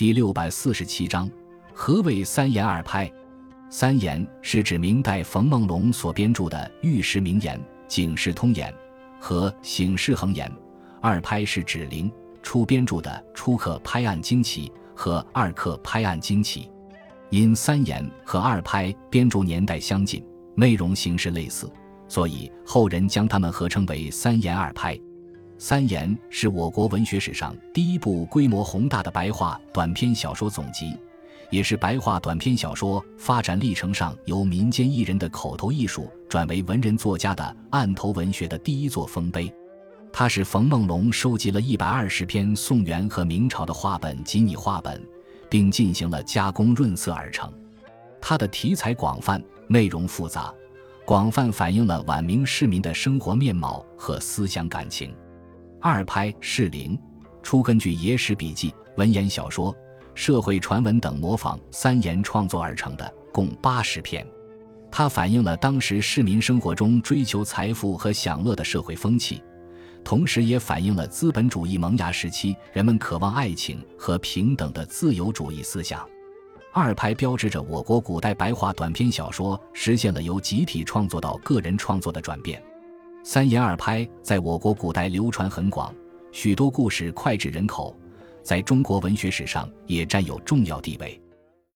第六百四十七章：何谓三言二拍？三言是指明代冯梦龙所编著的《玉石名言》《警世通言》和《醒世恒言》；二拍是指林初编著的《初刻拍案惊奇》和《二刻拍案惊奇》。因三言和二拍编著年代相近，内容形式类似，所以后人将它们合称为三言二拍。三言是我国文学史上第一部规模宏大的白话短篇小说总集，也是白话短篇小说发展历程上由民间艺人的口头艺术转为文人作家的案头文学的第一座丰碑。它是冯梦龙收集了一百二十篇宋元和明朝的话本及拟话本，并进行了加工润色而成。它的题材广泛，内容复杂，广泛反映了晚明市民的生活面貌和思想感情。二拍是零，初根据野史笔记、文言小说、社会传闻等模仿三言创作而成的，共八十篇。它反映了当时市民生活中追求财富和享乐的社会风气，同时也反映了资本主义萌芽时期人们渴望爱情和平等的自由主义思想。二拍标志着我国古代白话短篇小说实现了由集体创作到个人创作的转变。三言二拍在我国古代流传很广，许多故事脍炙人口，在中国文学史上也占有重要地位。